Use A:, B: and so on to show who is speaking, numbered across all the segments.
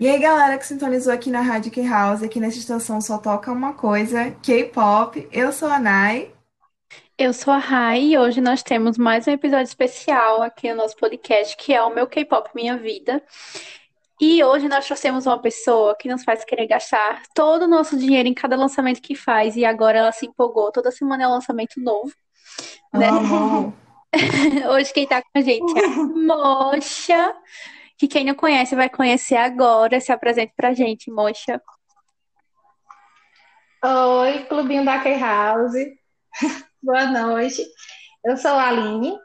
A: E aí, galera que sintonizou aqui na Rádio K-House, aqui nessa estação só toca uma coisa, K-pop. Eu sou a Nai.
B: Eu sou a Rai e hoje nós temos mais um episódio especial aqui no nosso podcast, que é o meu K-pop Minha Vida. E hoje nós trouxemos uma pessoa que nos faz querer gastar todo o nosso dinheiro em cada lançamento que faz, e agora ela se empolgou. Toda semana é um lançamento novo, né?
A: Amo.
B: Hoje quem tá com a gente é a Mocha, que quem não conhece vai conhecer agora. Se apresente pra gente, Mocha.
C: Oi, Clubinho da K-House. Boa noite. Eu sou a Aline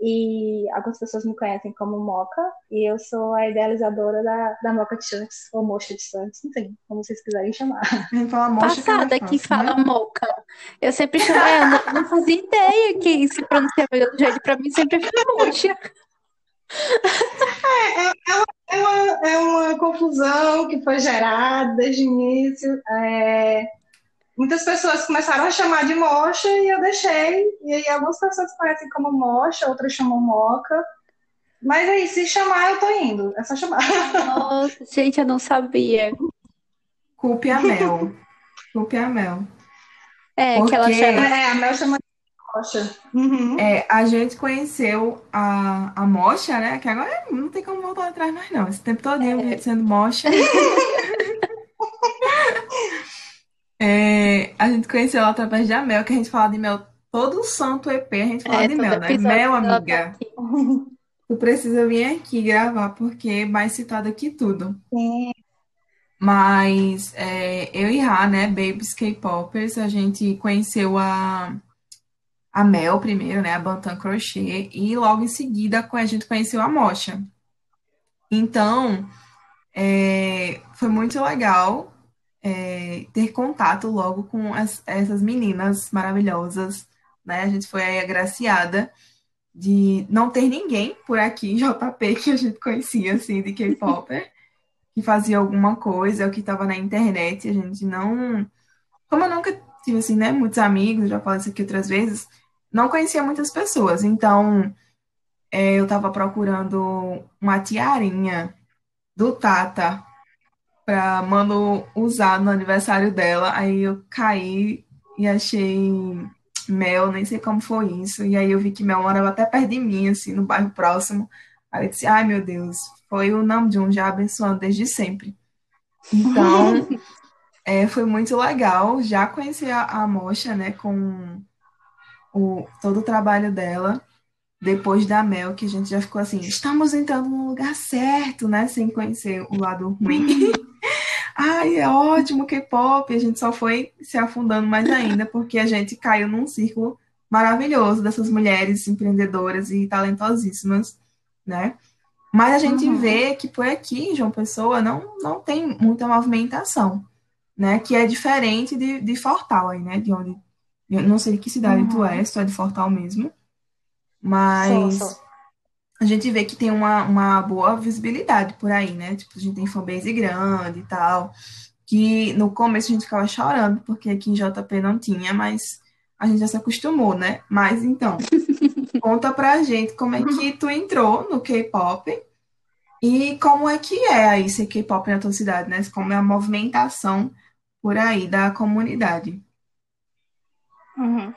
C: e algumas pessoas me conhecem como Moca e eu sou a idealizadora da, da Moca de Santos, ou Mocha de Santos, enfim, como vocês quiserem chamar.
A: A gente fala mocha que é
B: Passada que fala
A: né?
B: Moca. Eu sempre chamo ela, não, não fazia ideia que se pronuncia melhor do jeito. Pra mim sempre foi Mocha.
C: É uma, é uma confusão que foi gerada desde o início. É, muitas pessoas começaram a chamar de Mocha e eu deixei. E aí algumas pessoas conhecem como Mocha, outras chamam Moca. Mas aí, se chamar, eu tô indo. É só chamar.
B: Nossa, gente, eu não sabia.
A: Culpe a Mel. Culpe a Mel.
B: É, que ela
A: Porque
B: chama.
C: É, a Mel chama Mocha. Uhum.
A: é, a gente conheceu a, a Mocha, né? Que agora não tem como voltar atrás mais, não. Esse tempo todo
B: É,
A: sendo Mocha. É, a gente conheceu ela através da Mel, que a gente fala de Mel todo santo EP, a gente fala
B: é,
A: de Mel, né? Mel,
B: tá
A: amiga,
B: aqui.
A: tu precisa vir aqui gravar, porque é mais citado aqui tudo.
C: Sim.
A: Mas é, eu e Rá, né, Babies K-Popers, a gente conheceu a, a Mel primeiro, né, a Bantam Crochê, e logo em seguida a gente conheceu a Mocha. Então, é, foi muito legal é, ter contato logo com as- essas meninas maravilhosas, né? A gente foi aí agraciada de não ter ninguém por aqui em JP que a gente conhecia, assim, de K-Popper, que fazia alguma coisa, ou que estava na internet, a gente não... Como eu nunca tive, assim, né, muitos amigos, já falei isso aqui outras vezes, não conhecia muitas pessoas, então é, eu estava procurando uma tiarinha do Tata, pra Manu usar no aniversário dela. Aí eu caí e achei Mel, nem sei como foi isso. E aí eu vi que Mel morava até perto de mim, assim, no bairro próximo. Aí eu disse, ai meu Deus, foi o Namjoon já abençoando desde sempre. Então, é, foi muito legal já conhecer a, a Mocha, né, com o, todo o trabalho dela. Depois da Mel, que a gente já ficou assim, estamos entrando no lugar certo, né? Sem conhecer o lado ruim. Ai, é ótimo, K-pop. A gente só foi se afundando mais ainda, porque a gente caiu num círculo maravilhoso dessas mulheres empreendedoras e talentosíssimas, né? Mas a gente
C: Uhum.
A: vê que por aqui, João Pessoa, não, não tem muita movimentação, né? Que é diferente de, de Fortal aí, né? De onde. Eu não sei de que cidade tu
C: Uhum.
A: é, se tu é de Fortal mesmo,
C: Sou, sou.
A: mas a gente vê que tem uma, uma boa visibilidade por aí, né? Tipo, a gente tem fanbase grande e tal. Que no começo a gente ficava chorando, porque aqui em JP não tinha, mas a gente já se acostumou, né? Mas então, conta pra gente como é que tu entrou no K-pop e como é que é aí ser K-pop na tua cidade, né? Como é a movimentação por aí da comunidade.
C: Uhum.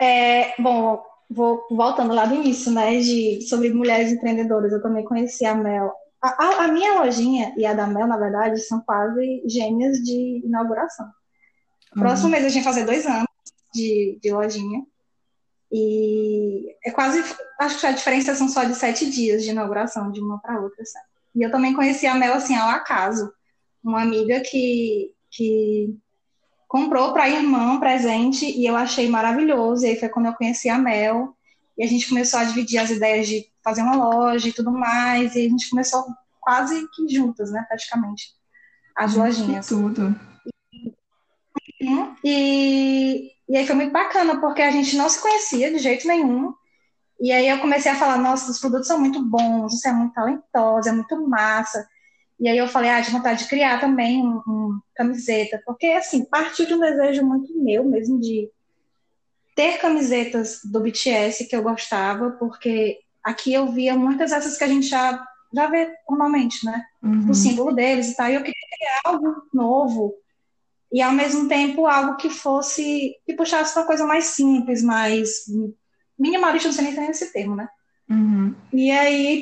C: É, bom, vou voltando lá do início, né, de, sobre mulheres empreendedoras. Eu também conheci a Mel. A, a- a minha lojinha e a da Mel, na verdade, são quase gêmeas de inauguração. Próximo
A: Hum,
C: mês a gente vai fazer dois anos de, de lojinha. E é quase, acho que a diferença são só de sete dias de inauguração, de uma para outra, sabe? E eu também conheci a Mel, assim, ao acaso. Uma amiga que, que comprou para a irmã um presente e eu achei maravilhoso. E aí foi quando eu conheci a Mel. E a gente começou a dividir as ideias de fazer uma loja e tudo mais. E a gente começou quase que juntas, né? Praticamente, as lojinhas.
A: tudo.
C: E, e aí foi muito bacana, porque a gente não se conhecia de jeito nenhum. E aí eu comecei a falar, nossa, os produtos são muito bons, você é muito talentosa, é muito massa. E aí eu falei, ah, de vontade de criar também um, um camiseta, porque assim, partiu de um desejo muito meu mesmo de ter camisetas do BTS que eu gostava, porque aqui eu via muitas dessas que a gente já já vê normalmente, né?
A: Uhum.
C: O símbolo deles e tal. E eu queria criar algo novo e ao mesmo tempo algo que fosse que puxasse uma coisa mais simples, mais minimalista, não sei nem esse termo, né?
A: Uhum.
C: E aí,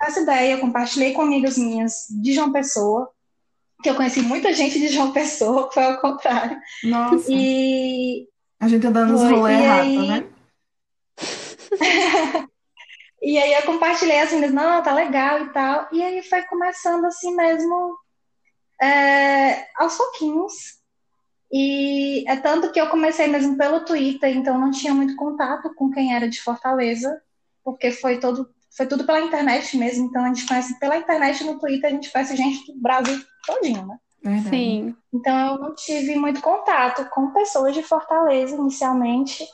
C: essa ideia, eu compartilhei com amigas minhas de João Pessoa, que eu conheci muita gente de João Pessoa, que foi ao contrário.
A: Nossa.
C: E.
A: A gente andando nos rolês errados, né?
C: e aí eu compartilhei assim, não, tá legal e tal. E aí foi começando assim mesmo, é, aos pouquinhos. E é tanto que eu comecei mesmo pelo Twitter, então não tinha muito contato com quem era de Fortaleza, porque foi todo foi tudo pela internet mesmo, então a gente conhece pela internet no Twitter, a gente conhece gente do Brasil todinho, né?
A: Verdade.
B: Sim.
C: Então eu não tive muito contato com pessoas de Fortaleza inicialmente.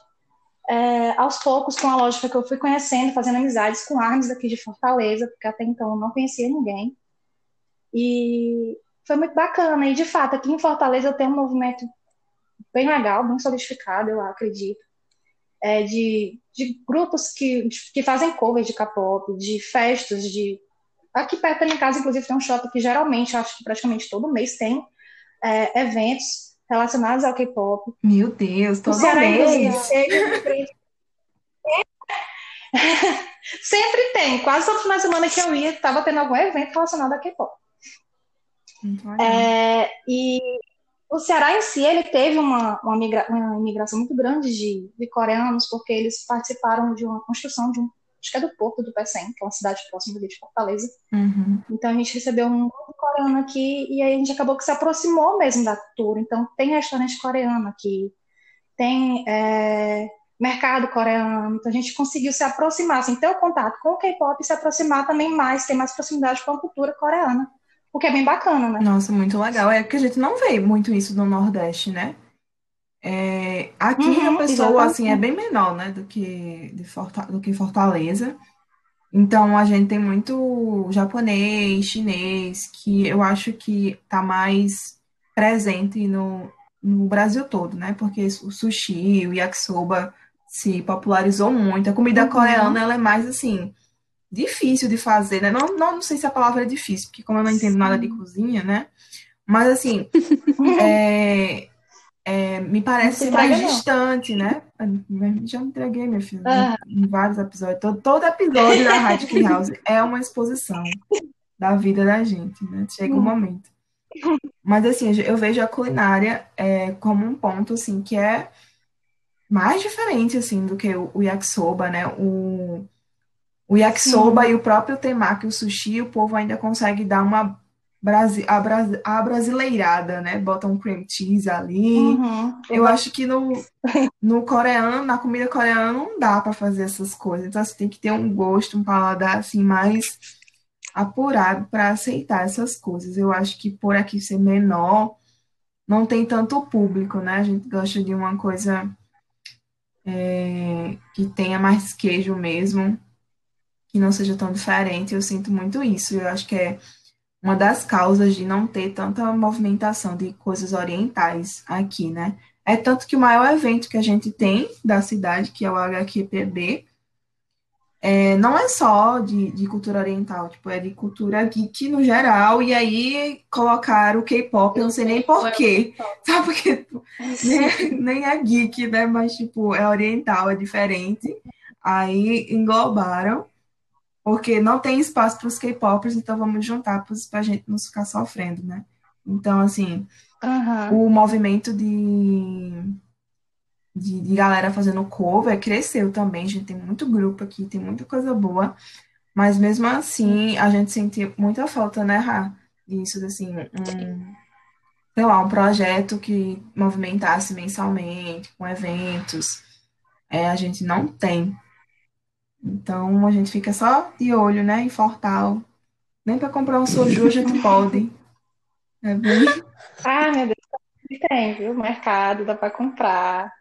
C: É, aos poucos, com a lógica que eu fui conhecendo, fazendo amizades com armas daqui de Fortaleza, porque até então eu não conhecia ninguém. E foi muito bacana. E de fato, aqui em Fortaleza eu tenho um movimento bem legal, bem solidificado, eu acredito, é, de, de grupos que, que fazem covers de K-pop, de festas, de. Aqui perto da minha casa, inclusive, tem um shopping que geralmente, acho que praticamente todo mês tem é, eventos relacionados ao K-pop.
A: Meu Deus, todo mês.
C: Sempre tem. Quase todo final de semana que eu ia, estava tendo algum evento relacionado a K-pop. É, e o Ceará em si, ele teve uma, uma, migra, uma imigração muito grande de, de, coreanos, porque eles participaram de uma construção de um, acho que é do Porto do Pecém, que é uma cidade próxima de Fortaleza.
A: Uhum.
C: Então a gente recebeu um coreano aqui e aí a gente acabou que se aproximou mesmo da cultura. Então tem restaurante coreano aqui, tem é, mercado coreano, então a gente conseguiu se aproximar, assim, ter o contato com o K-pop e se aproximar também mais, ter mais proximidade com a cultura coreana o que é bem bacana, né?
A: Nossa, muito legal. É que a gente não vê muito isso no Nordeste, né? É, aqui
C: Uhum,
A: a pessoa, assim, é bem menor, né, do que, de Forta- do que Fortaleza. Então, a gente tem muito japonês, chinês, que eu acho que tá mais presente no, no Brasil todo, né? Porque o sushi, o yakisoba se popularizou muito. A comida
C: Uhum.
A: coreana, ela é mais, assim, difícil de fazer, né? Não, não, não sei se a palavra é difícil, porque como eu não entendo nada de cozinha, né? Mas, assim, é, é, me parece mais
C: não.
A: distante, né? Já me entreguei, meu filho,
C: Ah.
A: em vários episódios. Todo, todo episódio da Rádio House é uma exposição da vida da gente, né? Chega um momento. Mas, assim, eu vejo a culinária é, como um ponto, assim, que é mais diferente, assim, do que o, o yakisoba, né? O, o yakisoba e o próprio temaki, o sushi, o povo ainda consegue dar uma brasi abra- abrasileirada, né? Bota um cream cheese ali.
C: Uhum.
A: Eu acho que no, no coreano, na comida coreana, não dá para fazer essas coisas. Então, você tem que ter um gosto, um paladar assim mais apurado para aceitar essas coisas. Eu acho que por aqui ser menor, não tem tanto público, né? A gente gosta de uma coisa é, que tenha mais queijo mesmo, que não seja tão diferente. Eu sinto muito isso. Eu acho que é uma das causas de não ter tanta movimentação de coisas orientais aqui, né? É tanto que o maior evento que a gente tem da cidade, que é o HQPB, é, não é só de, de cultura oriental, tipo, é de cultura geek no geral, e aí colocaram o K-pop, eu não sei nem porquê, sabe? Porque tipo, nem, nem é geek, né? Mas, tipo, é oriental, é diferente. Aí englobaram, porque não tem espaço para os K-popers, então vamos juntar para a gente não ficar sofrendo, né? Então, assim,
C: Uhum.
A: o movimento de, de, de galera fazendo cover cresceu também. A gente tem muito grupo aqui, tem muita coisa boa. Mas mesmo assim, a gente sente muita falta, né, Rá? Disso, assim, um, sei lá, um projeto que movimentasse mensalmente, com eventos. É, a gente não tem. Então, a gente fica só de olho, né, em Fortal. Nem para comprar um soju a gente pode. É bem...
C: Ah, meu Deus, tem, viu? Mercado, dá pra comprar.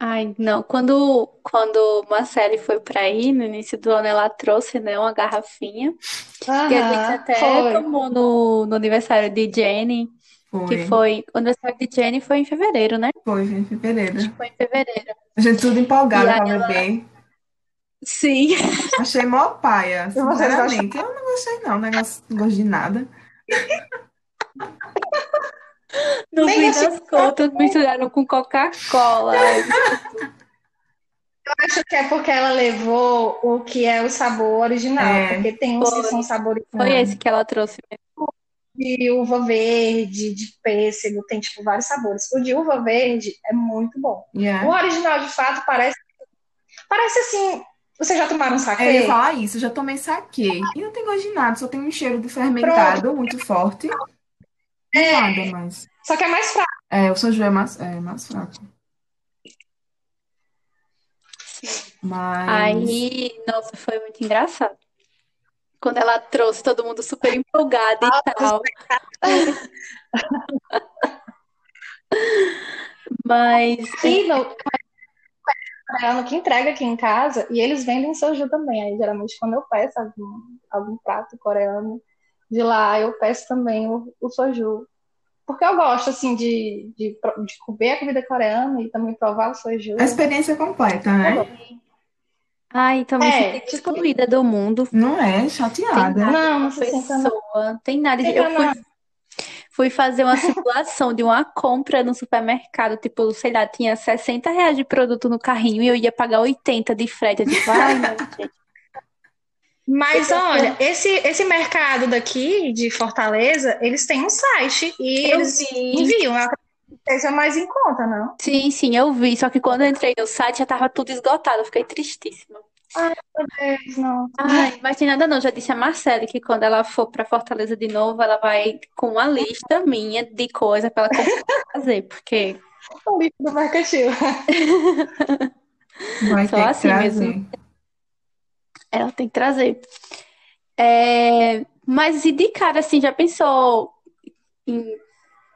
B: Ai, não. Quando, quando Marcele foi pra aí, no início do ano, ela trouxe, né, uma garrafinha. E a gente
C: Aham,
B: até
C: foi.
B: tomou no, no aniversário de Jenny, que
A: Foi,
B: foi. O aniversário de Jenny foi em fevereiro, né?
A: foi, em fevereiro.
B: Acho que foi em fevereiro.
A: A gente tudo empolgada
B: E aí
A: pra
B: ela-
A: beber.
B: Sim,
A: Achei mó paia, sinceramente. Eu não gostei, não. Negócio, não gosto de nada.
B: no
C: Nem
B: fim
C: assim,
B: das contas, misturaram com Coca-Cola.
C: acho que é porque ela levou o que é o sabor original,
A: É.
C: porque tem uns que são sabores
B: Foi esse que ela trouxe mesmo.
C: de uva verde, de pêssego, tem tipo vários sabores. O de uva verde é muito bom. O
A: Yeah.
C: original, de fato, parece parece assim. Vocês já tomaram
A: É, Eu ia
C: saquê?
A: falar isso, eu já tomei saquê. E não tem gosto de nada, só tem um cheiro de fermentado muito forte. E nada mais.
C: Só que é mais fraco.
A: É, o soju é mais, é mais fraco.
B: Sim.
A: Mas.
B: Aí, nossa, foi muito engraçado. Quando ela trouxe todo mundo super empolgado e tal. Mas
C: E no coreano que entrega aqui em casa, e eles vendem soju também. Aí, geralmente, quando eu peço algum, algum prato coreano de lá, eu peço também o, o soju. Porque eu gosto, assim, de, de, de comer a comida coreana e também provar o soju.
A: A experiência completa, né?
B: ai, me
C: É, tipo-
B: excluída do mundo.
A: Não é chateada.
C: Não, não se sinta não.
B: Pessoa, tem nada. Eu fui. Fui fazer uma simulação de uma compra no supermercado, tipo, sei lá, tinha 60 reais de produto no carrinho e eu ia pagar 80 de frete. Eu tipo, ai, gente.
C: Mas olha, esse, esse mercado daqui de Fortaleza, eles têm um site e
B: Eu
C: eles
B: vi.
C: enviam. Seja mais em conta, não?
B: Sim, sim, eu vi. Só que quando eu entrei no site já tava tudo esgotado. Eu fiquei tristíssima.
C: Eles não.
B: Ai, mas tem nada não. Já disse a Marcele que quando ela for pra Fortaleza de novo, ela vai com uma lista minha de coisa pra ela fazer, porque
C: O lixo do mercantil.
A: Vai
B: Só
A: ter
B: assim
A: trazer.
B: mesmo. ela tem que trazer. É, mas e de cara, assim, já pensou em,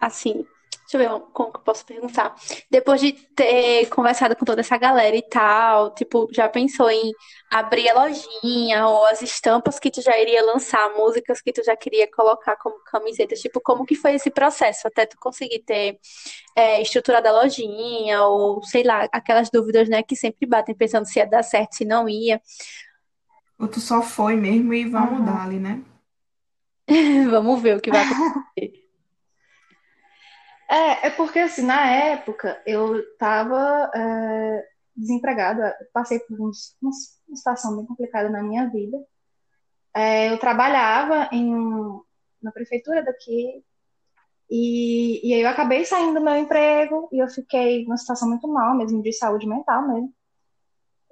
B: assim, deixa eu ver como que eu posso perguntar. Depois de ter conversado com toda essa galera e tal, tipo, já pensou em abrir a lojinha ou as estampas que tu já iria lançar, músicas que tu já queria colocar como camisetas, tipo, como que foi esse processo até tu conseguir ter é, estruturado a lojinha ou, sei lá, aquelas dúvidas, né, que sempre batem pensando se ia dar certo, se não ia.
A: Ou tu só foi mesmo e vamos
C: Uhum.
A: dar ali, né?
B: Vamos ver o que vai acontecer.
C: É, é porque assim, na época eu tava é, desempregada, passei por uns- uma situação bem complicada na minha vida. É, eu trabalhava em, na prefeitura daqui e, e aí eu acabei saindo do meu emprego e eu fiquei numa situação muito mal, mesmo de saúde mental mesmo.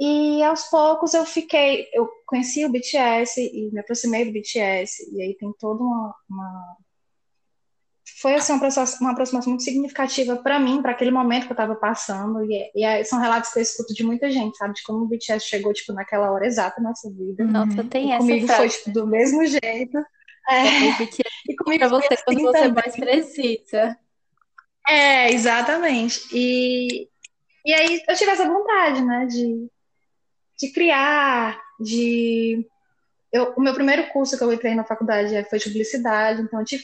C: E aos poucos eu fiquei, eu conheci o BTS e me aproximei do BTS, e aí tem toda uma, uma- foi assim, uma aproximação, uma aproximação muito significativa para mim, para aquele momento que eu estava passando, e, e aí são relatos que eu escuto de muita gente, sabe, de como o BTS chegou, tipo, naquela hora exata na nossa vida.
B: Nossa,
A: Uhum.
B: tem
C: E
B: essa
C: comigo foi,
B: frase.
C: tipo, do mesmo jeito. É?
B: BTS
C: e comigo
B: pra
C: foi
B: você quando
C: assim
B: você
C: também.
B: mais precisa.
C: É, exatamente. E, e aí eu tive essa vontade, né, de, de criar, de... Eu, o meu primeiro curso que eu entrei na faculdade foi de publicidade, então eu tive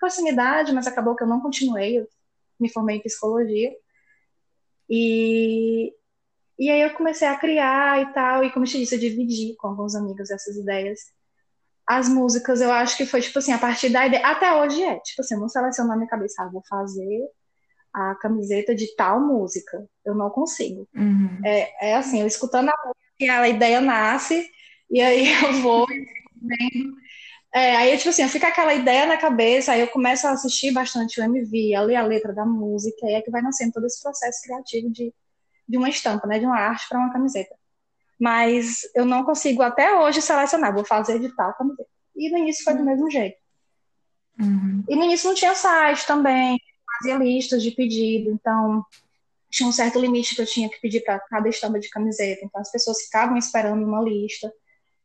C: proximidade, mas acabou que eu não continuei, eu me formei em psicologia. E, e aí eu comecei a criar e tal, e como eu te disse, eu dividi com alguns amigos essas ideias. As músicas, eu acho que foi, tipo assim, a partir da ideia, até hoje é, tipo assim, eu não seleciono na minha cabeça, ah, vou fazer a camiseta de tal música. Eu não consigo.
A: Uhum.
C: É, é assim, eu escutando a música, a ideia nasce, e aí eu vou vendo. É, aí, tipo assim, fica aquela ideia na cabeça, aí eu começo a assistir bastante o MV, a ler a letra da música, e é que vai nascendo todo esse processo criativo de, de uma estampa, né? De uma arte para uma camiseta. Mas eu não consigo até hoje selecionar, vou fazer de tal camiseta. E no início foi do mesmo jeito.
A: Uhum.
C: E no início não tinha site também, fazia listas de pedido, então tinha um certo limite que eu tinha que pedir para cada estampa de camiseta, então as pessoas ficavam esperando uma lista,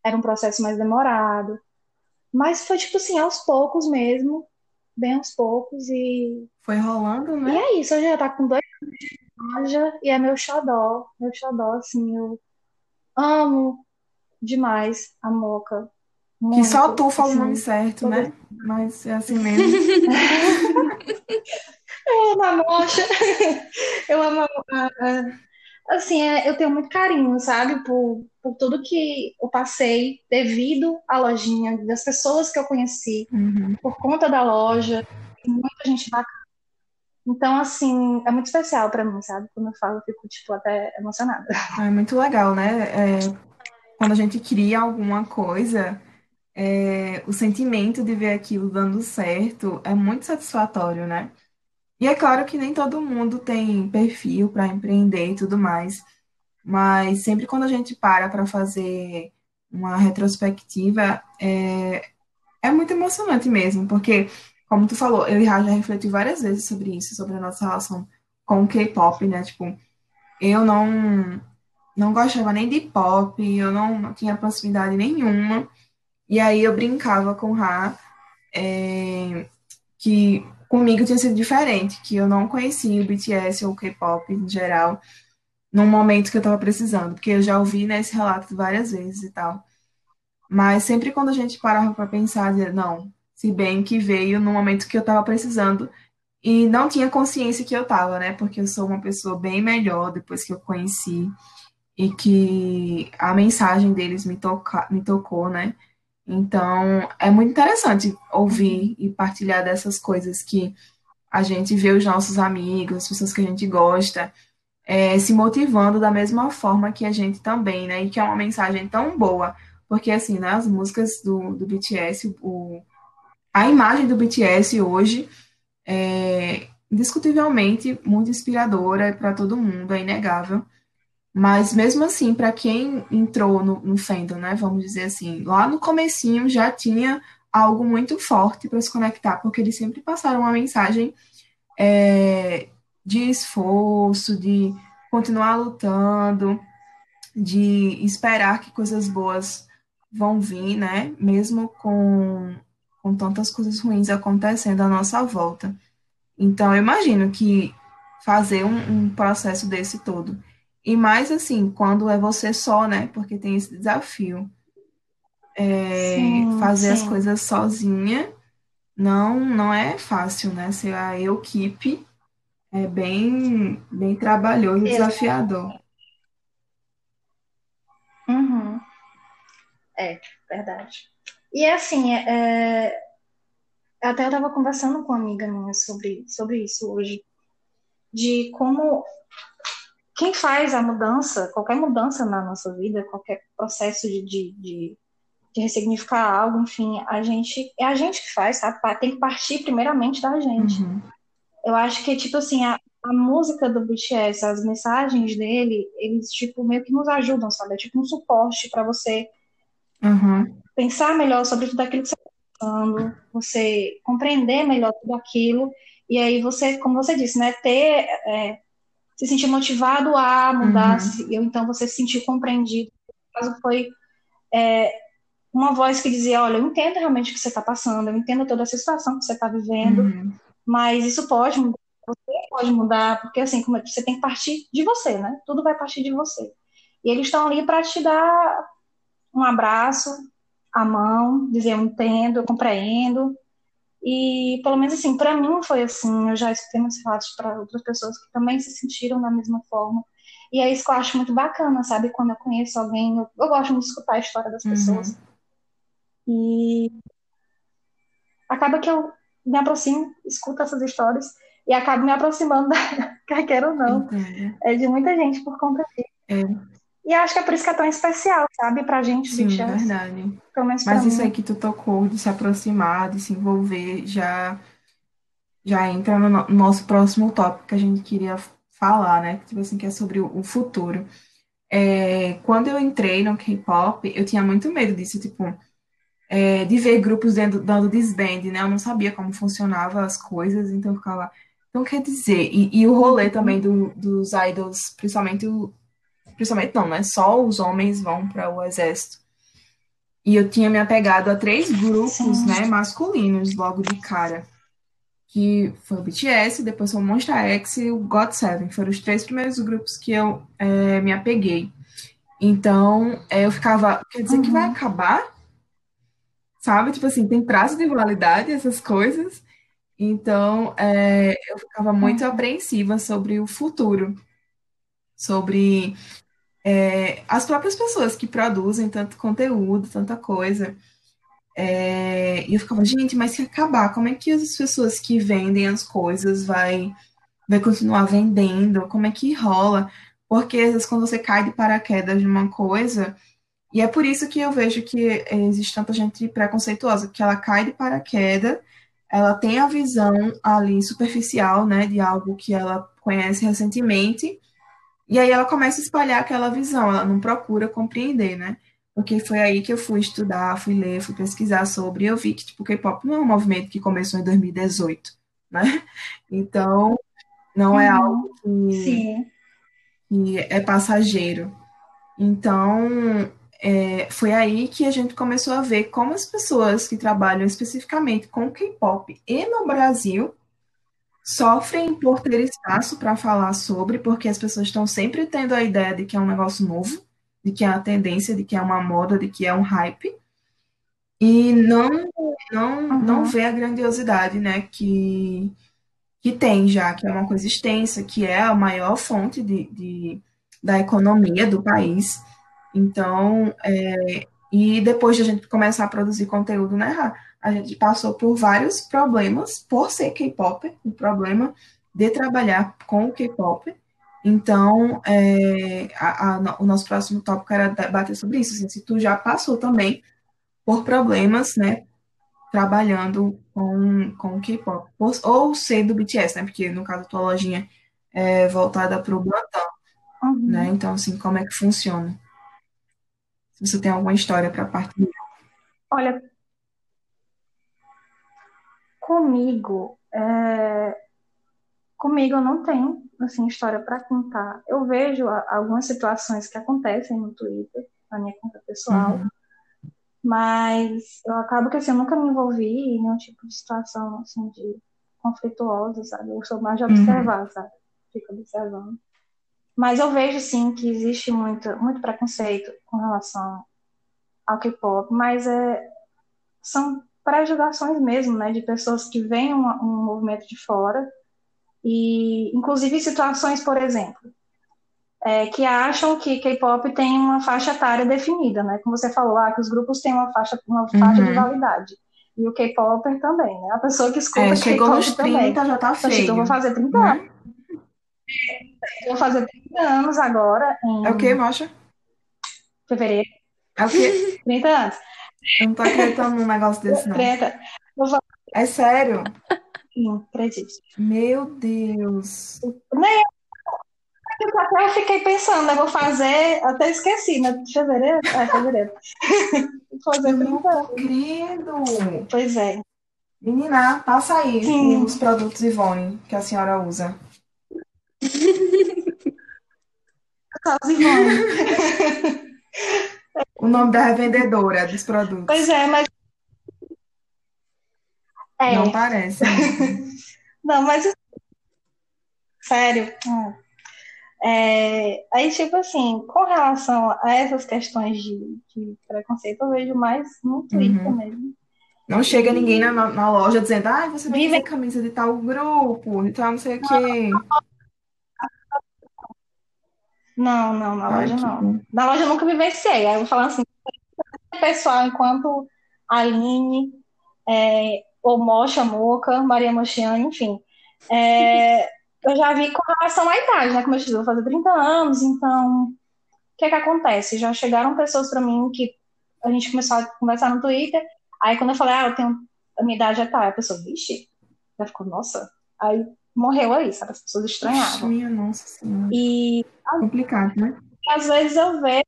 C: era um processo mais demorado, mas foi tipo assim, aos poucos mesmo, bem aos poucos, e,
A: Foi rolando,
C: e
A: né?
C: é isso, hoje já tá com dois anos de loja e é meu xodó, meu xodó, assim, eu amo demais a Moca,
A: Que só
C: muito,
A: tu fala o
C: assim,
A: nome certo, né? Mas é assim mesmo.
C: Eu amo a Mocha. Eu amo a, a- assim, é, eu tenho muito carinho, sabe, por, por tudo que eu passei devido à lojinha, das pessoas que eu conheci,
A: Uhum.
C: por conta da loja, muita gente bacana. Então, assim, é muito especial pra mim, sabe? Quando eu falo, eu fico, tipo, até emocionada.
A: É muito legal, né? É, quando a gente cria alguma coisa, é, o sentimento de ver aquilo dando certo é muito satisfatório, né? E é claro que nem todo mundo tem perfil para empreender e tudo mais, mas sempre quando a gente para para fazer uma retrospectiva, é, é muito emocionante mesmo, porque, como tu falou, eu e Raja já refletiu várias vezes sobre isso, sobre a nossa relação com o K-pop, né? Tipo, eu não não gostava nem de pop, eu não, não tinha proximidade nenhuma, e aí eu brincava com Ra, é, que comigo tinha sido diferente, que eu não conhecia o BTS ou o K-pop em geral, num momento que eu estava precisando, porque eu já ouvi nesse relato várias vezes e tal. Mas sempre quando a gente parava para pensar, dizia, não, se bem que veio no momento que eu estava precisando e não tinha consciência que eu estava, né? Porque eu sou uma pessoa bem melhor depois que eu conheci e que a mensagem deles me toca, me tocou, né? Então, é muito interessante ouvir e partilhar dessas coisas que a gente vê os nossos amigos, as pessoas que a gente gosta, é, se motivando da mesma forma que a gente também, né? E que é uma mensagem tão boa, porque assim, né, as músicas do, do BTS, o, a imagem do BTS hoje é indiscutivelmente muito inspiradora para todo mundo, é inegável. Mas mesmo assim, para quem entrou no, no fandom, né, vamos dizer assim, lá no comecinho já tinha algo muito forte para se conectar, porque eles sempre passaram uma mensagem é, de esforço, de continuar lutando, de esperar que coisas boas vão vir, né? Mesmo com, com tantas coisas ruins acontecendo à nossa volta. Então, eu imagino que fazer um, um processo desse todo. E mais assim, quando é você só, né? Porque tem esse desafio. É,
C: Sim,
A: fazer as
C: sim.
A: coisas sozinha não, não é fácil, né? Ser a equipe é bem, bem trabalhoso e desafiador.
C: Uhum. É, verdade. E assim, é, é, até eu estava conversando com uma amiga minha sobre, sobre isso hoje, de como quem faz a mudança, qualquer mudança na nossa vida, qualquer processo de, de, de, de ressignificar algo, enfim, a gente é a gente que faz, sabe? Tem que partir primeiramente da gente.
A: Uhum,
C: Eu acho que, tipo assim, a, a música do BTS, as mensagens dele, eles, tipo, meio que nos ajudam, sabe? É tipo um suporte para você
A: uhum,
C: pensar melhor sobre tudo aquilo que você está passando, você compreender melhor tudo aquilo, e aí você, como você disse, né, ter, é, se sentir motivado a mudar,
A: uhum,
C: ou então você se sentir compreendido. No caso, foi uma voz que dizia, olha, eu entendo realmente o que você está passando, eu entendo toda essa situação que você está vivendo,
A: uhum,
C: mas isso pode mudar, você pode mudar, porque assim, você tem que partir de você, né? Tudo vai partir de você. E eles estão ali para te dar um abraço, a mão, dizer eu entendo, eu compreendo. E pelo menos assim, para mim foi assim, eu já escutei muitos relatos para outras pessoas que também se sentiram da mesma forma. E é isso que eu acho muito bacana, sabe? Quando eu conheço alguém, eu, eu gosto muito de escutar a história das
A: uhum.
C: pessoas. E acaba que eu me aproximo, escuto essas histórias e acabo me aproximando, quer queira ou não, é, de muita gente por conta disso.
A: É,
C: E acho que é por isso que é tão especial, sabe? Pra gente,
A: sim,
C: BTS,
A: verdade. Mas isso aí
C: mim.
A: que tu tocou, de se aproximar, de se envolver, já, já entra no no- nosso próximo tópico que a gente queria falar, né? Que, tipo assim, que é sobre o, o futuro. É, quando eu entrei no K-pop, eu tinha muito medo disso, tipo, é, de ver grupos dando, dando disband, né? Eu não sabia como funcionava as coisas, então eu ficava. Então, quer dizer, e, e o rolê também do- dos idols, principalmente, o- principalmente não, né? Só os homens vão para o exército. E eu tinha me apegado a três grupos,
C: Sim.
A: né, masculinos logo de cara, que foi o BTS, depois foi o Monsta X e o GOT7. Foram os três primeiros grupos que eu é, me apeguei. Então, é, eu ficava, quer dizer que vai
C: Uhum.
A: acabar? Sabe? Tipo assim, tem prazo de validade essas coisas. Então, é, eu ficava muito
C: Uhum.
A: apreensiva sobre o futuro. sobre é, as próprias pessoas que produzem tanto conteúdo, tanta coisa. É, e eu ficava, gente, mas se acabar, como é que as pessoas que vendem as coisas vai, vai continuar vendendo? Como é que rola? Porque às vezes quando você cai de paraquedas de uma coisa, e é por isso que eu vejo que existe tanta gente preconceituosa, que ela cai de paraquedas, ela tem a visão ali superficial, né, de algo que ela conhece recentemente, e aí ela começa a espalhar aquela visão, ela não procura compreender, né? Porque foi aí que eu fui estudar, fui ler, fui pesquisar sobre, e eu vi que tipo, o K-pop não é um movimento que começou em 2018, né? Então, não é uhum. algo que, que é passageiro. Então, é, foi aí que a gente começou a ver como as pessoas que trabalham especificamente com K-pop e no Brasil sofrem por ter espaço para falar sobre, porque as pessoas estão sempre tendo a ideia de que é um negócio novo, de que é uma tendência, de que é uma moda, de que é um hype, e não não uhum. não vê a grandiosidade, né, que que tem já, que é uma coisa extensa, que é a maior fonte de, de da economia do país. Então, é, e depois de a gente começar a produzir conteúdo, né, a gente passou por vários problemas por ser K-pop, o problema de trabalhar com o K-pop. Então, é, a, a, o nosso próximo tópico era debater sobre isso. Assim, se tu já passou também por problemas, né, trabalhando com, com K-pop, ou ser do BTS, né, porque no caso a tua lojinha é voltada para o Blantan, uhum. né, então, assim, como é que funciona? Se você tem alguma história para partilhar.
C: Olha, Comigo, é... comigo eu não tenho assim história para contar. Eu vejo algumas situações que acontecem no Twitter, na minha conta pessoal, uhum. mas eu acabo que assim, eu nunca me envolvi em nenhum tipo de situação assim de conflituosa, sabe? Eu sou mais de observar, uhum. sabe? Fico observando. Mas eu vejo sim que existe muito, muito preconceito com relação ao K-pop, mas é, são pré-julgações mesmo, né, de pessoas que veem um, um movimento de fora e, inclusive, situações, por exemplo, é, que acham que K-pop tem uma faixa etária definida, né? Como você falou, ah, que os grupos têm uma faixa, uma faixa uhum. de validade. E o K-Popper também, né? A pessoa que escuta é,
A: chegou nos 30 também. já tá feio.
C: Eu vou fazer 30 né? anos. Eu vou fazer 30 anos agora.
A: Em... É o que, Mocha?
C: Fevereiro.
A: É o quê?
C: 30 anos.
A: Eu não tô acreditando num negócio desse, não.
C: Preta.
A: É sério?
C: Sim, acredito.
A: Meu Deus.
C: Nem eu até fiquei pensando, eu vou fazer, até esqueci, né? Fevereiro? É, fevereiro.
A: vou fazer 30 Credo!
C: Pois é.
A: Menina, passa aí Sim. os produtos Ivone que a senhora usa.
C: Ivone.
A: o nome da revendedora dos produtos.
C: Pois é, mas.
A: É. Não parece.
C: Não, mas. Sério. É, aí, tipo assim, com relação a essas questões de, de preconceito, eu vejo mais no Twitter uhum. mesmo.
A: Não chega ninguém na, na loja dizendo, ah, você vai Vive... camisa de tal grupo, então não sei o quê.
C: Não, não, na Ai, loja não. Bom. Na loja eu nunca vivenciei. Aí eu vou falar assim, pessoal, enquanto Aline, é, ou Mocha, Moca, Maria Mochiane, enfim. É, eu já vi com relação à idade, né? Como eu disse, eu vou fazer 30 anos, então o que é que acontece? Já chegaram pessoas para mim que a gente começou a conversar no Twitter, aí quando eu falei, ah, eu tenho a minha idade é tal, a pessoa, vixe, já ficou, nossa. Aí morreu aí, sabe? As pessoas estranhavam.
A: Minha nossa senhora.
C: E.
A: Complicado, né?
C: Às vezes eu vejo.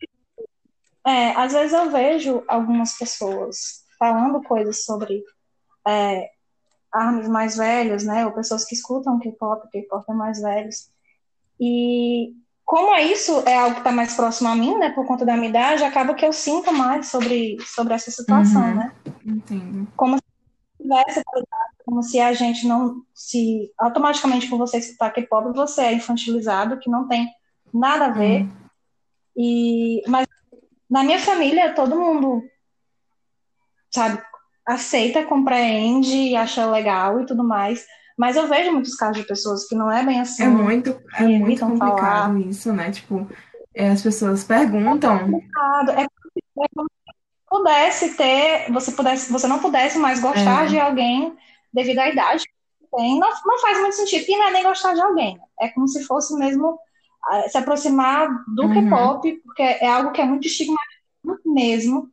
C: É, às vezes eu vejo algumas pessoas falando coisas sobre é, armas mais velhas, né? Ou pessoas que escutam K-pop, K-pop é mais velhos. E como isso é algo que está mais próximo a mim, né? Por conta da minha idade, acaba que eu sinto mais sobre, sobre essa situação, uhum. né?
A: Entendo.
C: Como se tivesse como se a gente não se automaticamente por você escutar K-pop você é infantilizado, que não tem nada a ver. Hum. E mas na minha família todo mundo sabe aceita, compreende, acha legal e tudo mais. Mas eu vejo muitos casos de pessoas que não é bem assim.
A: É muito, é muito complicado falar. isso, né? Tipo, é, as pessoas perguntam. É complicado. É,
C: é como se pudesse ter, você pudesse, você não pudesse mais gostar é. de alguém devido à idade que tem. Não, não faz muito sentido. E não é nem gostar de alguém. É como se fosse mesmo ah, se aproximar do uhum. K-pop, porque é algo que é muito estigmatizado mesmo.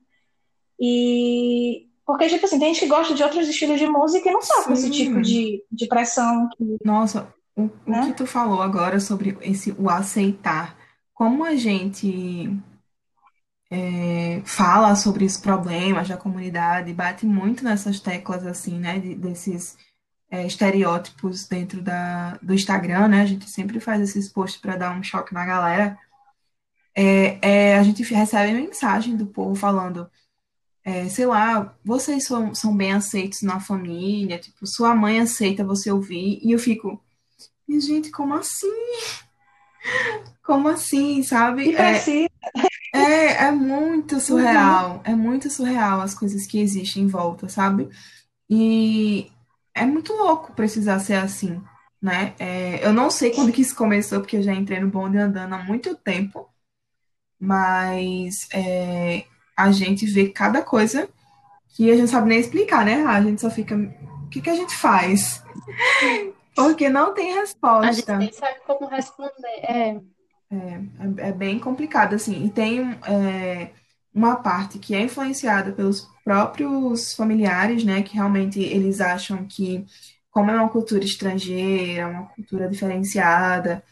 C: E porque, tipo assim, tem gente que gosta de outros estilos de música e não sofre esse tipo de, de pressão. Que,
A: Nossa, o, né? o que tu falou agora sobre esse, o aceitar, como a gente é, fala sobre os problemas da comunidade, bate muito nessas teclas, assim, né, de, desses é, estereótipos dentro da, do Instagram, né, a gente sempre faz esses posts para dar um choque na galera, é, é, a gente recebe mensagem do povo falando é, sei lá, vocês são, são bem aceitos na família, tipo, sua mãe aceita você ouvir, e eu fico, gente, como assim? Como assim, sabe?
C: E precisa.
A: É, é, é muito surreal, uhum. é muito surreal as coisas que existem em volta, sabe? E é muito louco precisar ser assim, né? É, eu não sei quando que isso começou, porque eu já entrei no bonde andando há muito tempo, mas é, a gente vê cada coisa que a gente sabe nem explicar, né? A gente só fica. O que, que a gente faz? Porque não tem resposta. A
B: gente nem sabe como responder. É,
A: é, é, é bem complicado, assim. E tem é, uma parte que é influenciada pelos próprios familiares, né? Que realmente eles acham que, como é uma cultura estrangeira, uma cultura diferenciada,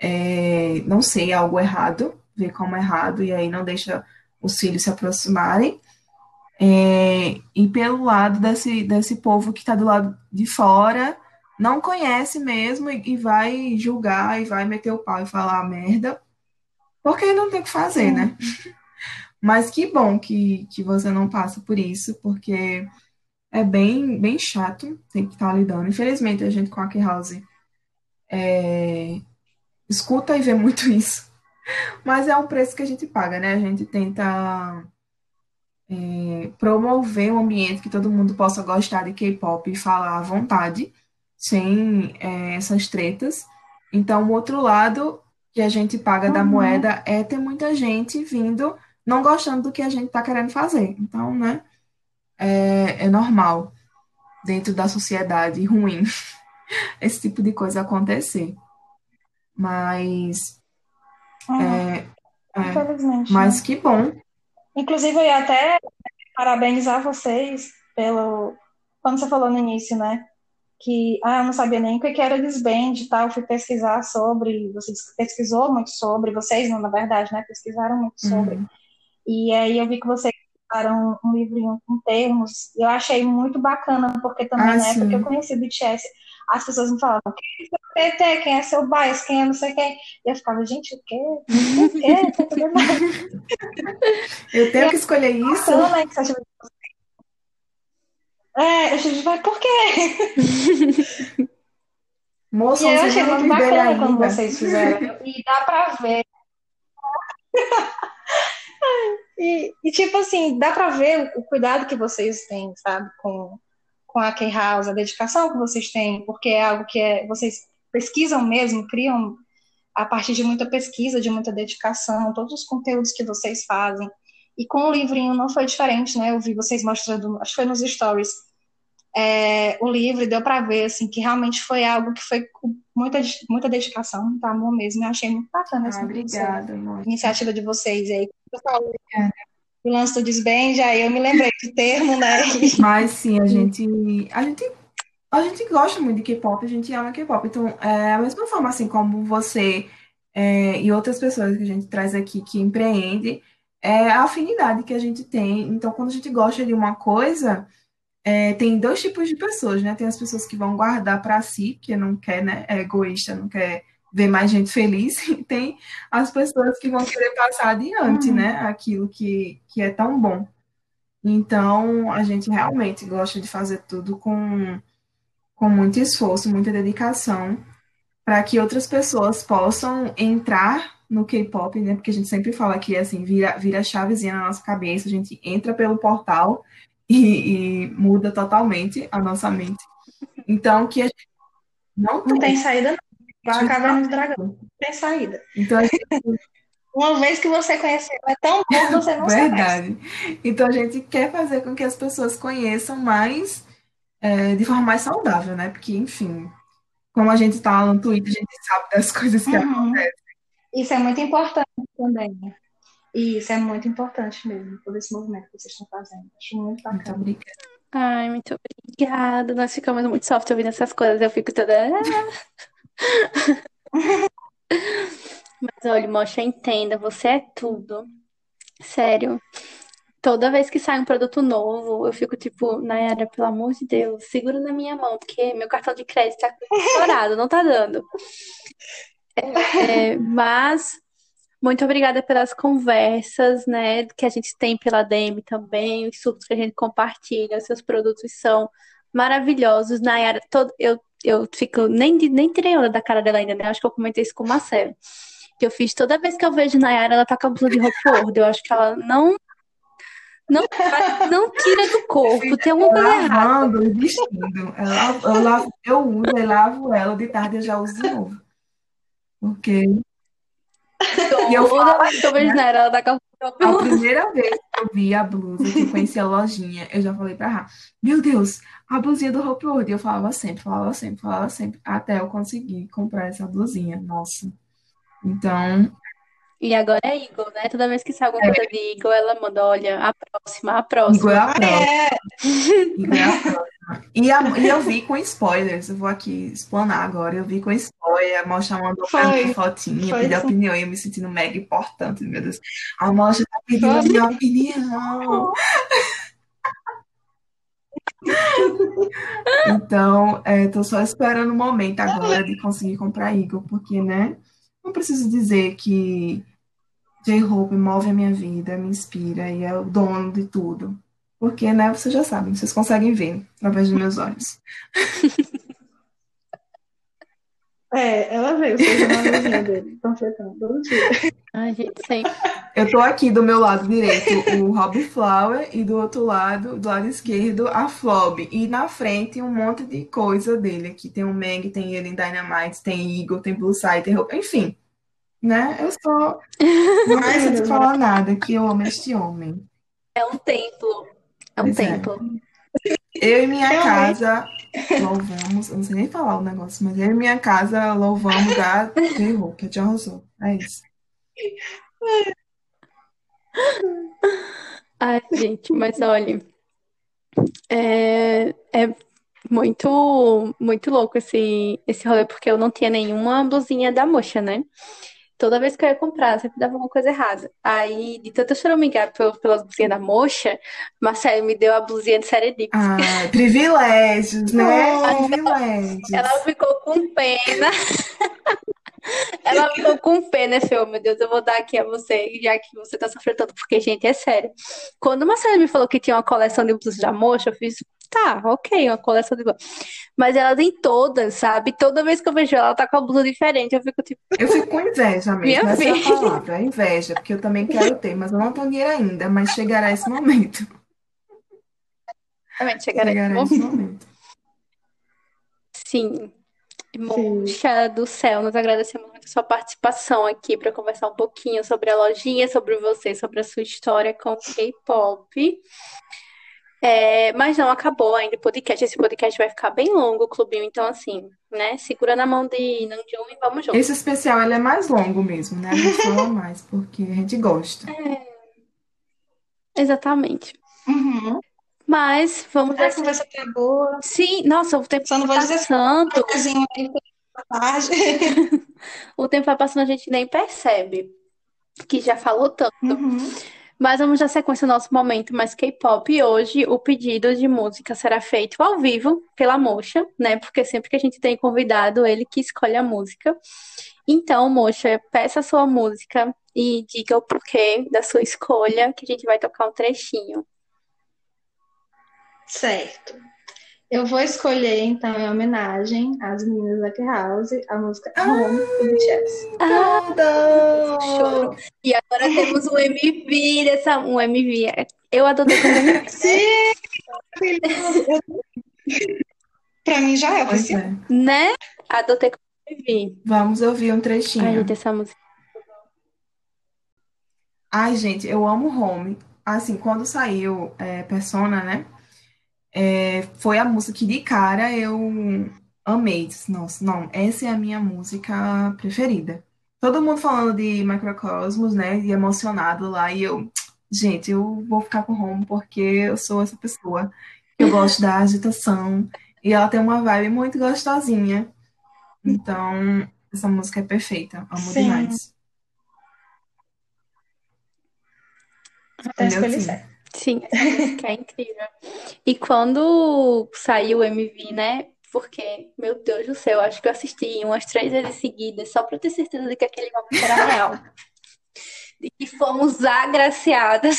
A: é, não sei, algo errado, vê como errado, e aí não deixa os filhos se aproximarem. É, e pelo lado desse, desse povo que está do lado de fora, não conhece mesmo e, e, vai julgar e vai meter o pau e falar merda, porque não tem o que fazer, né? Mas que bom que, que você não passa por isso, porque é bem, bem chato ter que estar lidando. Infelizmente, a gente com a House é, escuta e vê muito isso. Mas é um preço que a gente paga, né? A gente tenta é, promover um ambiente que todo mundo possa gostar de K-pop e falar à vontade, sem é, essas tretas. Então, o outro lado que a gente paga uhum. da moeda é ter muita gente vindo não gostando do que a gente está querendo fazer. Então, né? É, é normal dentro da sociedade ruim esse tipo de coisa acontecer. Mas é, é, Infelizmente. Mas né? que bom.
C: Inclusive, eu ia até parabenizar vocês pelo. Quando você falou no início, né? Que ah, eu não sabia nem o que era desband e tal, fui pesquisar sobre, vocês pesquisou muito sobre, vocês não, na verdade, né? Pesquisaram muito sobre. Uhum. E aí eu vi que vocês fizeram um livrinho com termos, e eu achei muito bacana, porque também, ah, né? Porque eu conheci o BTS as pessoas me falavam, quem é seu PT, quem é seu bias, quem é não sei quem. E eu ficava, gente, o quê? O quê?
A: eu tenho que escolher isso.
C: Né, é, a gente vai, por quê?
A: Moça,
C: e eu achei muito bacana quando vocês fizeram. E dá pra ver. e, e, tipo assim, dá pra ver o cuidado que vocês têm, sabe, com com a K-House, a dedicação que vocês têm, porque é algo que é, vocês pesquisam mesmo, criam a partir de muita pesquisa, de muita dedicação, todos os conteúdos que vocês fazem. E com o livrinho não foi diferente, né? Eu vi vocês mostrando, acho que foi nos stories, é, o livro, deu para ver, assim, que realmente foi algo que foi com muita, muita dedicação, muito amor mesmo. Eu achei muito bacana essa,
A: ah, obrigada,
C: iniciativa de vocês aí. O lance do desband, aí eu me lembrei do termo, né?
A: Mas sim, a gente, a gente, a gente gosta muito de K-pop, a gente ama K-pop. Então, é a mesma forma assim como você é, e outras pessoas que a gente traz aqui que empreende, é a afinidade que a gente tem. Então, quando a gente gosta de uma coisa, é, tem dois tipos de pessoas, né? Tem as pessoas que vão guardar para si, que não quer, né? É egoísta, não quer ver mais gente feliz, e tem as pessoas que vão querer passar adiante, uhum. né? Aquilo que, que é tão bom. Então, a gente realmente gosta de fazer tudo com, com muito esforço, muita dedicação, para que outras pessoas possam entrar no K-pop, né? Porque a gente sempre fala que assim, vira, vira a chavezinha na nossa cabeça, a gente entra pelo portal e, e muda totalmente a nossa mente. Então, que a gente Não
C: Não tem
A: tem.
C: saída, não. Igual a Caverna do Dragão. Não tem saída.
A: Então, a gente
C: Uma vez que você conheceu, é tão bom que você não.
A: Verdade. Então a gente quer fazer com que as pessoas conheçam mais, é, de forma mais saudável, né? Porque, enfim, como a gente tá lá no Twitter, a gente sabe das coisas que
C: Uhum.
A: acontecem.
C: Isso é muito importante também. E isso é muito importante mesmo, todo esse movimento que vocês estão fazendo. Acho muito
A: Muito
C: bacana.
A: obrigada.
B: Ai, muito obrigada. Nós ficamos muito soft ouvindo essas coisas. Eu fico toda. Mas olha, Mocha, entenda, você é tudo. Sério. Toda vez que sai um produto novo, eu fico tipo, Nayara, pelo amor de Deus, segura na minha mão, porque meu cartão de crédito tá estourado, não tá dando. É, mas muito obrigada pelas conversas, né, que a gente tem pela DM também, os surtos que a gente compartilha, seus produtos são maravilhosos. Nayara, todo, eu, eu fico, nem, nem tirei onda da cara dela ainda, né? Acho que eu comentei isso com o Marcelo. Que eu fiz toda vez que eu vejo Nayara, ela tá com a blusa de Rockford. Eu acho que ela não, não, não tira do corpo, tem alguma coisa errada.
A: Lavando e vestindo. Eu, lavo- eu, lavo- eu uso e lavo ela, de tarde eu já uso de novo. Porque E eu
B: Toda vez que eu vejo Nayara, ela tá com a
A: primeira vez que eu vi a blusa, que eu conheci a lojinha, eu já falei pra Rá, meu Deus, a blusinha do Hope World. E eu falava sempre, falava sempre, falava sempre, até eu conseguir comprar essa blusinha. Nossa. Então,
B: E agora é Eagle, né? Toda vez que sai alguma coisa de Eagle, ela manda, olha, a próxima, a
A: Igor é
B: próxima.
A: a próxima.
C: É,
A: Igor é a próxima. E, a- e eu vi com spoilers, eu vou aqui explanar agora. Eu vi com spoiler, a Mocha mandou pra
C: Foi.
A: mim fotinha,
C: Foi
A: pediu
C: sim.
A: opinião e eu me sentindo mega importante, meu Deus. A Mocha tá pedindo a minha opinião. Então, é, tô só esperando o momento agora de conseguir comprar Eagle, porque, né? Não preciso dizer que J-Hope move a minha vida, me inspira e é o dono de tudo. Porque, né, vocês já sabem, vocês conseguem ver através dos meus olhos.
C: é, ela veio, fez uma luzinha dele, panfletando todo dia.
B: Ai, gente, sempre.
A: Eu tô aqui do meu lado direito o Rob Flower e do outro lado, do lado esquerdo, a Flob. E na frente um monte de coisa dele aqui. Tem o Meg, tem ele em Dynamite, tem Eagle, tem Blue Side, tem... enfim. Né? Eu
C: Deus,
A: falar nada, que eu amo este homem.
B: É um templo. É um
A: Pois é.
B: templo.
A: Eu e minha casa louvamos, eu não sei nem falar o negócio, mas eu e minha casa louvamos a J-Hope, a John arrasou. É isso.
B: Ai, gente, mas olha, é, é muito, muito louco esse, esse rolê, porque eu não tinha nenhuma blusinha da Mocha, né? Toda vez que eu ia comprar, sempre dava alguma coisa errada. Aí, de tanto choramingar pel- pelas blusinhas da Mocha, Marcelo me deu a blusinha de Seredip.
A: Ah, privilégios, né? Privilégios.
B: Ela ficou com pena. Ela ficou com pena, filho. Meu Deus, eu vou dar aqui a você, já que você tá sofrendo tanto, porque, gente, é sério. Quando o Marcelo me falou que tinha uma coleção de blusas da Mocha, eu fiz, tá, ok, uma coleção de. Mas ela tem todas, sabe? Toda vez que eu vejo ela, ela tá com a blusa diferente. Eu fico tipo,
A: Eu fico com inveja
B: Minha
A: mesmo, essa é a
B: filha.
A: palavra, inveja, porque eu também quero ter, mas eu não tenho dinheiro ainda, mas chegará esse momento.
B: realmente, chegará
A: Chegará esse
B: momento.
A: momento.
B: Sim. Mocha do céu, nós agradecemos muito a sua participação aqui para conversar um pouquinho sobre a lojinha, sobre você, sobre a sua história com o K-pop. É, mas não acabou ainda o podcast. Esse podcast vai ficar bem longo, o clubinho. Então, assim, né? Segura na mão de Namjoon e vamos junto.
A: Esse especial ele é mais longo mesmo, né? A gente fala mais, porque a gente gosta.
B: Exatamente.
C: Uhum.
B: Mas vamos
C: A
B: ver se...
C: conversa tá boa.
B: Sim, nossa, o tempo
C: Só não
B: tá
C: vou dizer aí pela tarde.
B: O tempo vai passando, a gente nem percebe que já falou tanto.
C: Uhum.
B: Mas vamos dar sequência nosso momento mais K-pop. E hoje o pedido de música será feito ao vivo pela Mocha, né? Porque sempre que a gente tem convidado, ele que escolhe a música. Então, Mocha, peça a sua música e diga o porquê da sua escolha, que a gente vai tocar um trechinho.
C: Certo. Eu vou escolher, então, em homenagem às meninas da House, a música Home do BTS.
B: Ah, choro. E agora temos um MV dessa, um MV. Eu adotei como MV.
C: Sim! Pra mim já é oficial.
A: é.
B: Né? Adotei como vi.
A: Vamos ouvir um
B: Ai,
A: trechinho.
B: gente, essa música.
A: Ai, gente, eu amo Home. Assim, quando saiu é, Persona, né? É, foi a música que de cara eu amei. Disse, Nossa, não, essa é a minha música preferida. Todo mundo falando de Microcosmos, né? E emocionado lá. E eu, gente, eu vou ficar com Home porque eu sou essa pessoa. Eu gosto da agitação. E ela tem uma vibe muito gostosinha. Então, essa música é perfeita. Amo
C: Sim.
A: demais.
C: Até escolhi certo.
B: Sim, música é incrível. E quando saiu o MV, né? Porque, meu Deus do céu, acho que eu assisti umas três vezes seguidas só pra ter certeza de que aquele momento era real. De que fomos agraciadas.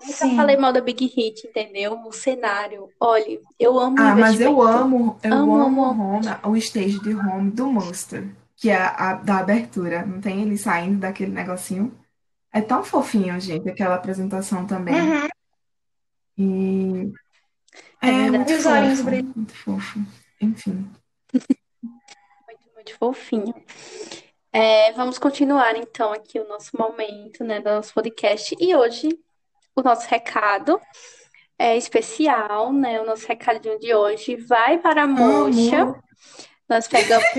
B: Nunca falei mal da Big Hit, entendeu? O cenário. Olha, eu amo o
A: Ah, mas eu amo, eu
B: Amo,
A: amo
B: amo.
A: Home, o stage de Home do Monster, que é a, da abertura. Não tem ele saindo daquele negocinho? É tão fofinho, gente, aquela apresentação também.
C: Uhum.
A: E
B: É
A: é muito
C: os olhinhos
A: muito fofo. Enfim.
B: Muito, muito fofinho. É, vamos continuar então aqui o nosso momento, né, do nosso podcast. E hoje o nosso recado é especial, né? O nosso recadinho de hoje vai para a Mocha. Nós pegamos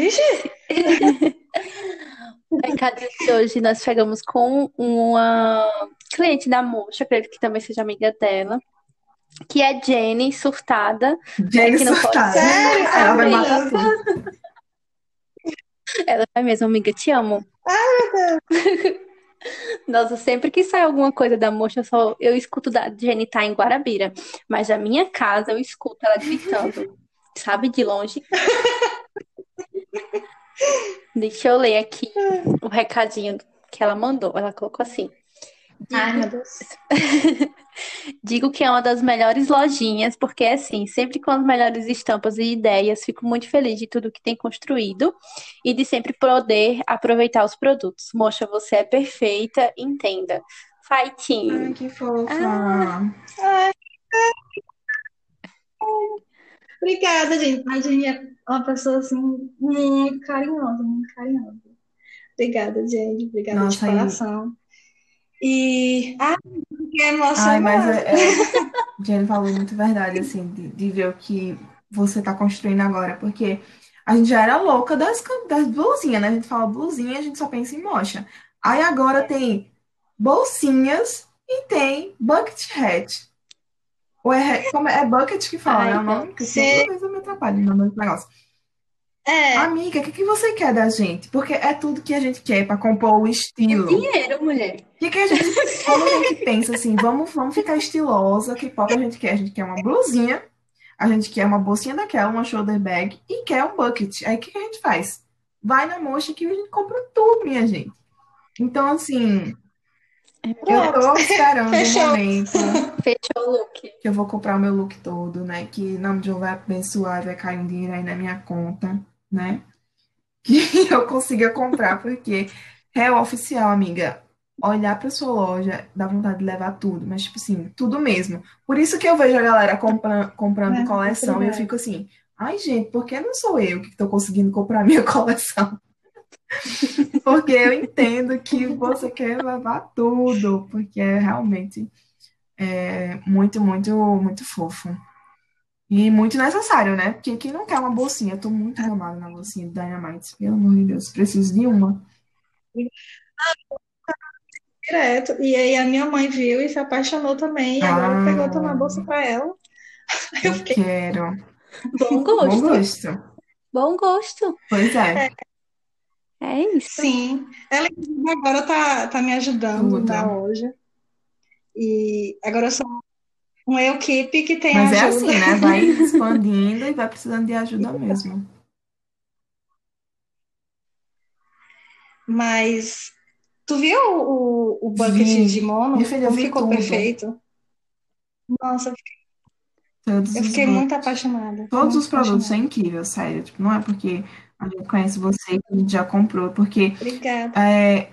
C: Vixe,
B: o recado de hoje, nós pegamos com uma cliente da Mocha, acredito que também seja amiga dela, que é Jenny Surtada.
A: Jenny
B: pode
A: surtada.
C: Sério?
A: Ela vai matar tudo.
B: Ela é mesmo, amiga, te amo. Nossa, sempre que sai alguma coisa da Mocha, eu, só, eu escuto da Jenny tá em Guarabira. Mas da minha casa eu escuto ela gritando, sabe, de longe. Deixa eu ler aqui o recadinho que ela mandou. Ela colocou assim:
C: Ai, meu Deus.
B: Digo que é uma das melhores lojinhas, porque assim, sempre com as melhores estampas e ideias, fico muito feliz de tudo que tem construído e de sempre poder aproveitar os produtos. Moxa, você é perfeita, entenda. Fighting.
A: Ai, que fofa.
B: Ah.
C: Ai, obrigada, gente. A gente é uma pessoa assim muito carinhosa, muito carinhosa. Obrigada, gente. Obrigada
A: Nossa,
C: de coração. E ah, fiquei
A: Ai,
C: emocionada.
A: mas é, é... Jenny falou muito verdade, assim, de, de ver o que você tá construindo agora, porque a gente já era louca das, das blusinhas, né? A gente fala blusinha, a gente só pensa em mocha. Aí agora tem bolsinhas e tem bucket hat. Ou é, como é, é bucket que fala,
B: Ai,
A: né? O nome? Que toda vez eu me atrapalho no nome do negócio.
C: É,
A: Amiga, o que, que você quer da gente? Porque é tudo que a gente quer pra compor o estilo.
B: Dinheiro, mulher.
A: O que que a gente, quando a gente pensa assim, vamos, vamos ficar estilosa, que pop a gente quer? A gente quer uma blusinha, a gente quer uma bolsinha daquela, uma shoulder bag e quer um bucket. Aí o que que a gente faz? Vai na mocha que a gente compra tudo, minha gente. Então, assim, eu tô esperando o momento
B: Fechou o look.
A: que eu vou comprar o meu look todo, né? Que em nome de Deus vai abençoar, vai cair um dinheiro aí na minha conta, né? Que eu consiga comprar, porque é oficial, amiga. Olhar pra sua loja dá vontade de levar tudo, mas tipo assim, tudo mesmo. Por isso que eu vejo a galera compra- comprando
C: É,
A: coleção e eu fico assim, ai gente, por que não sou eu que tô conseguindo comprar minha coleção? Porque eu entendo que você quer levar tudo, porque é realmente é muito, muito, muito fofo. E muito necessário, né? Porque quem não quer uma bolsinha? Eu tô muito amada na bolsinha do Dynamite. Pelo amor de Deus, preciso de uma.
C: direto. E aí a minha mãe viu e se apaixonou também. E agora
A: Ah.
C: pegou tomar bolsa pra ela. Eu
A: Eu
C: fiquei,
A: quero.
B: Bom
A: Bom
B: gosto.
A: gosto.
B: Bom gosto.
A: Pois é.
B: É isso.
C: sim. Ela agora tá, tá me ajudando
A: Tudo.
C: na loja. E agora eu sou um equipe que tem
A: Mas é
C: ajuda.
A: assim, né? Vai expandindo e vai precisando de ajuda mesmo.
C: Mas tu viu o, o bucket
A: Vi.
C: de mono?
A: Minha filha, eu
C: ficou
A: tudo.
C: perfeito? Nossa,
A: Todos
C: eu fiquei muito apaixonada.
A: Todos
C: muito
A: os produtos são
C: apaixonada.
A: incríveis, sério. Tipo, não é porque a gente conhece você que a gente já comprou, porque
C: Obrigada.
A: é,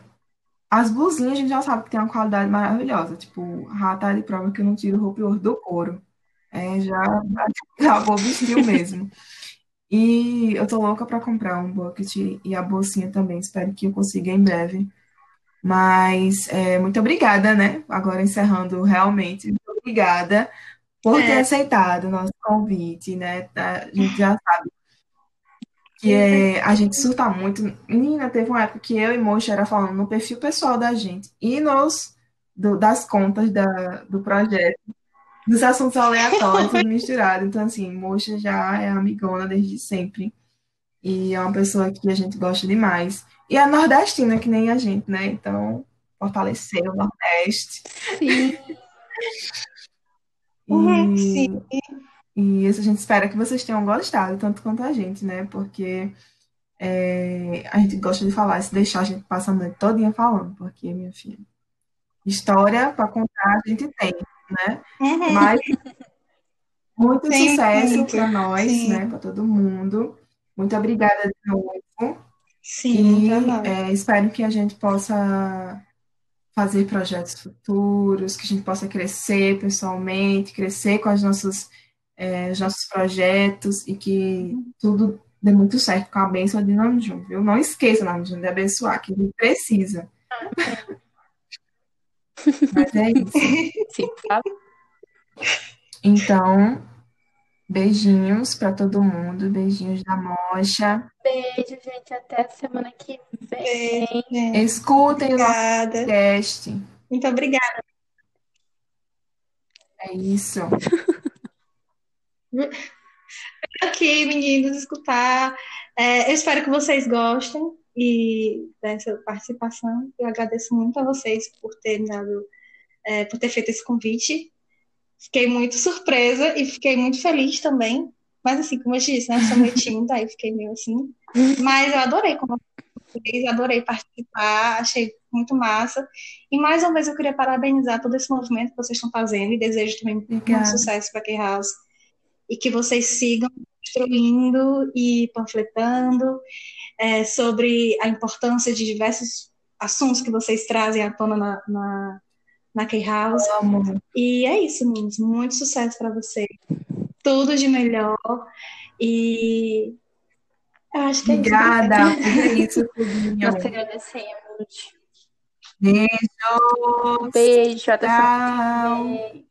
A: as blusinhas a gente já sabe que tem uma qualidade maravilhosa. Tipo, a tá de prova que eu não tiro o roupa do couro. É, já, já vou vestir mesmo. E eu tô louca para comprar um bucket e a bolsinha também. Espero que eu consiga em breve. Mas é, muito obrigada, né? Agora encerrando realmente, muito obrigada por ter
C: É,
A: aceitado o nosso convite, né? A gente já sabe que é, a gente surta muito. Menina, teve uma época que eu e Mocha era falando no perfil pessoal da gente e nos do- das contas da, do projeto, dos assuntos aleatórios, tudo misturado. Então, assim, Mocha já é amigona desde sempre. E é uma pessoa que a gente gosta demais. E é nordestina, que nem a gente, né? Então, fortaleceu o Nordeste.
B: Sim,
C: uhum, sim,
A: E, isso a gente espera que vocês tenham gostado, tanto quanto a gente, né? Porque é, a gente gosta de falar, se deixar a gente passa a noite todinha falando, porque, minha filha, história para contar a gente tem, né?
C: uhum,
A: Mas muito
C: tem
A: sucesso para nós, né?
C: sim,
A: Para todo mundo. Muito obrigada de novo.
C: sim,
A: E é, espero que a gente possa fazer projetos futuros, que a gente possa crescer pessoalmente, crescer com as nossas, é, os nossos projetos e que tudo dê muito certo com a bênção de Namjoon, viu? Não esqueça, Namjoon, de abençoar, que a gente precisa. Mas é isso.
B: sim, tá?
A: Então, beijinhos para todo mundo, beijinhos da Mocha.
B: Beijo, gente. Até semana que vem.
C: Beijo.
A: Escutem o nosso podcast.
C: Muito obrigada.
A: É isso.
C: Aqui, meninos, escutar. É, eu espero que vocês gostem e dessa participação. Eu agradeço muito a vocês por terem dado, é, por ter feito esse convite. Fiquei muito surpresa e fiquei muito feliz também. Mas assim, como eu disse, né? Sou meio tímida, aí fiquei meio assim. Mas eu adorei conversar com vocês, adorei participar, achei muito massa. E mais uma vez eu queria parabenizar todo esse movimento que vocês estão fazendo e desejo também muito sucesso para a House e que vocês sigam construindo e panfletando é, sobre a importância de diversos assuntos que vocês trazem à tona na, na, na K-House. E é isso, meninos. Muito sucesso para vocês. Tudo de melhor. E eu acho que é isso.
A: Obrigada. É isso.
B: Nós te agradecemos.
A: Beijo.
B: Beijo, até
A: Tchau.